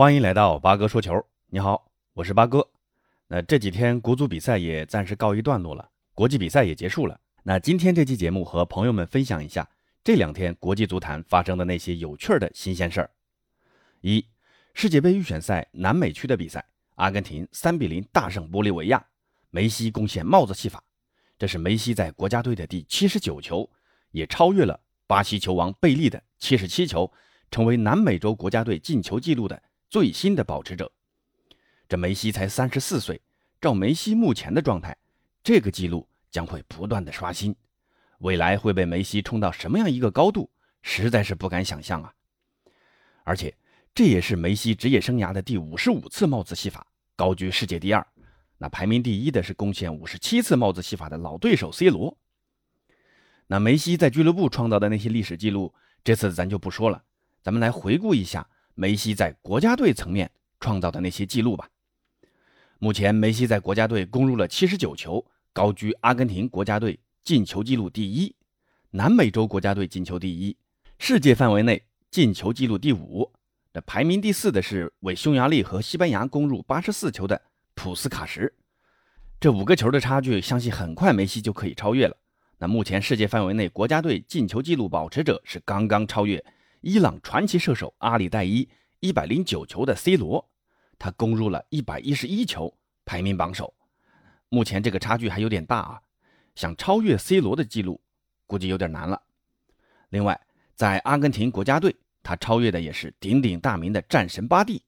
欢迎来到八哥说球。你好，我是八哥。那这几天国足比赛也暂时告一段落了，国际比赛也结束了。那今天这期节目和朋友们分享一下这两天国际足坛发生的那些有趣的新鲜事儿。一、世界杯预选赛南美区的比赛，阿根廷三比零大胜玻利维亚，梅西贡献帽子戏法，这是梅西在国家队的第七十九球，也超越了巴西球王贝利的七十七球，成为南美洲国家队进球纪录的。最新的保持者，这梅西才三十四岁，照梅西目前的状态，这个记录将会不断的刷新，未来会被梅西冲到什么样一个高度，实在是不敢想象啊！而且这也是梅西职业生涯的第五十五次帽子戏法，高居世界第二。那排名第一的是贡献五十七次帽子戏法的老对手 C 罗。那梅西在俱乐部创造的那些历史记录，这次咱就不说了，咱们来回顾一下。梅西在国家队层面创造的那些记录吧。目前，梅西在国家队攻入了七十九球，高居阿根廷国家队进球纪录第一，南美洲国家队进球第一，世界范围内进球纪录第五。这排名第四的是为匈牙利和西班牙攻入八十四球的普斯卡什。这五个球的差距，相信很快梅西就可以超越了。那目前世界范围内国家队进球纪录保持者是刚刚超越。伊朗传奇射手阿里代伊一百零九球的 C 罗，他攻入了一百一十一球，排名榜首。目前这个差距还有点大啊，想超越 C 罗的记录，估计有点难了。另外，在阿根廷国家队，他超越的也是鼎鼎大名的战神巴蒂。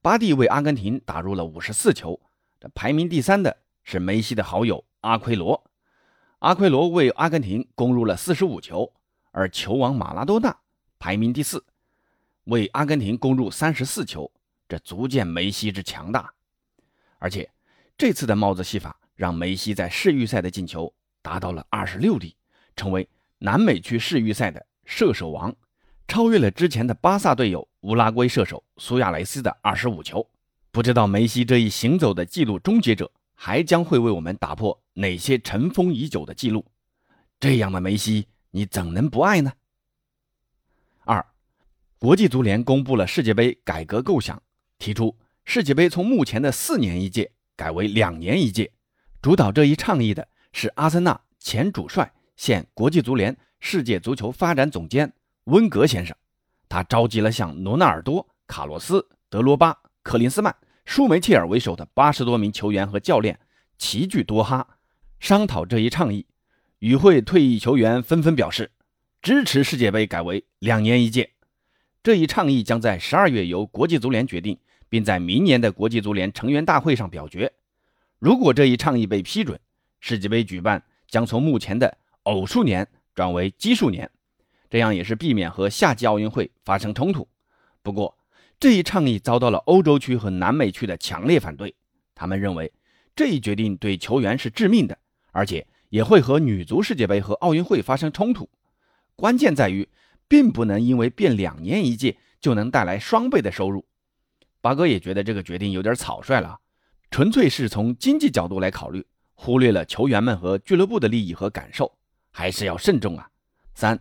巴蒂为阿根廷打入了五十四球。这排名第三的是梅西的好友阿奎罗，阿奎罗为阿根廷攻入了四十五球，而球王马拉多纳。排名第四，为阿根廷攻入三十四球，这足见梅西之强大。而且这次的帽子戏法让梅西在世预赛的进球达到了二十六粒，成为南美区世预赛的射手王，超越了之前的巴萨队友乌拉圭射手苏亚雷斯的二十五球。不知道梅西这一行走的记录终结者还将会为我们打破哪些尘封已久的记录？这样的梅西，你怎能不爱呢？国际足联公布了世界杯改革构想，提出世界杯从目前的四年一届改为两年一届。主导这一倡议的是阿森纳前主帅、现国际足联世界足球发展总监温格先生。他召集了像罗纳尔多、卡洛斯、德罗巴、克林斯曼、舒梅切尔为首的八十多名球员和教练齐聚多哈，商讨这一倡议。与会退役球员纷纷表示。支持世界杯改为两年一届，这一倡议将在十二月由国际足联决定，并在明年的国际足联成员大会上表决。如果这一倡议被批准，世界杯举办将从目前的偶数年转为奇数年，这样也是避免和夏季奥运会发生冲突。不过，这一倡议遭到了欧洲区和南美区的强烈反对，他们认为这一决定对球员是致命的，而且也会和女足世界杯和奥运会发生冲突。关键在于，并不能因为变两年一届就能带来双倍的收入。八哥也觉得这个决定有点草率了，纯粹是从经济角度来考虑，忽略了球员们和俱乐部的利益和感受，还是要慎重啊。三，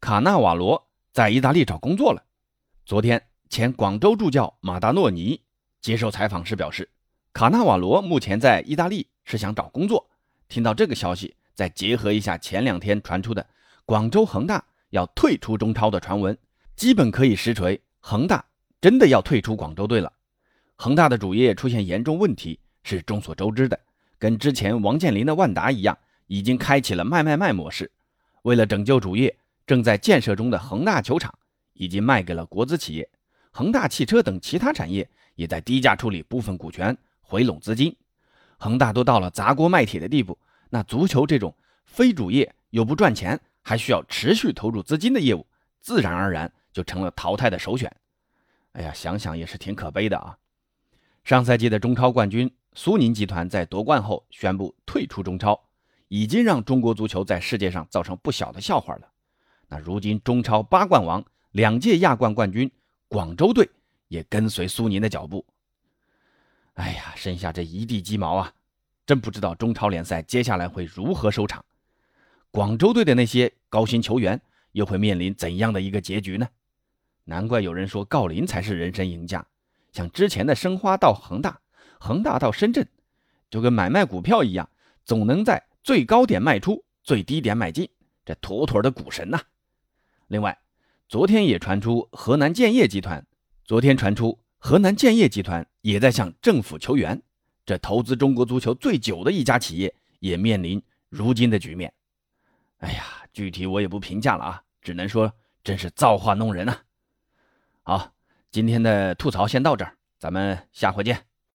卡纳瓦罗在意大利找工作了。昨天，前广州助教马达诺尼接受采访时表示，卡纳瓦罗目前在意大利是想找工作。听到这个消息，再结合一下前两天传出的。广州恒大要退出中超的传闻，基本可以实锤，恒大真的要退出广州队了。恒大的主业出现严重问题是众所周知的，跟之前王健林的万达一样，已经开启了卖卖卖模式。为了拯救主业，正在建设中的恒大球场已经卖给了国资企业，恒大汽车等其他产业也在低价处理部分股权，回笼资金。恒大都到了砸锅卖铁的地步，那足球这种非主业又不赚钱。还需要持续投入资金的业务，自然而然就成了淘汰的首选。哎呀，想想也是挺可悲的啊！上赛季的中超冠军苏宁集团在夺冠后宣布退出中超，已经让中国足球在世界上造成不小的笑话了。那如今中超八冠王、两届亚冠冠军广州队也跟随苏宁的脚步。哎呀，剩下这一地鸡毛啊！真不知道中超联赛接下来会如何收场。广州队的那些高薪球员又会面临怎样的一个结局呢？难怪有人说郜林才是人生赢家，像之前的申花到恒大，恒大到深圳，就跟买卖股票一样，总能在最高点卖出，最低点买进，这妥妥的股神呐。另外，昨天也传出河南建业集团，昨天传出河南建业集团也在向政府求援，这投资中国足球最久的一家企业也面临如今的局面。哎呀，具体我也不评价了啊，只能说真是造化弄人啊。好，今天的吐槽先到这儿，咱们下回见。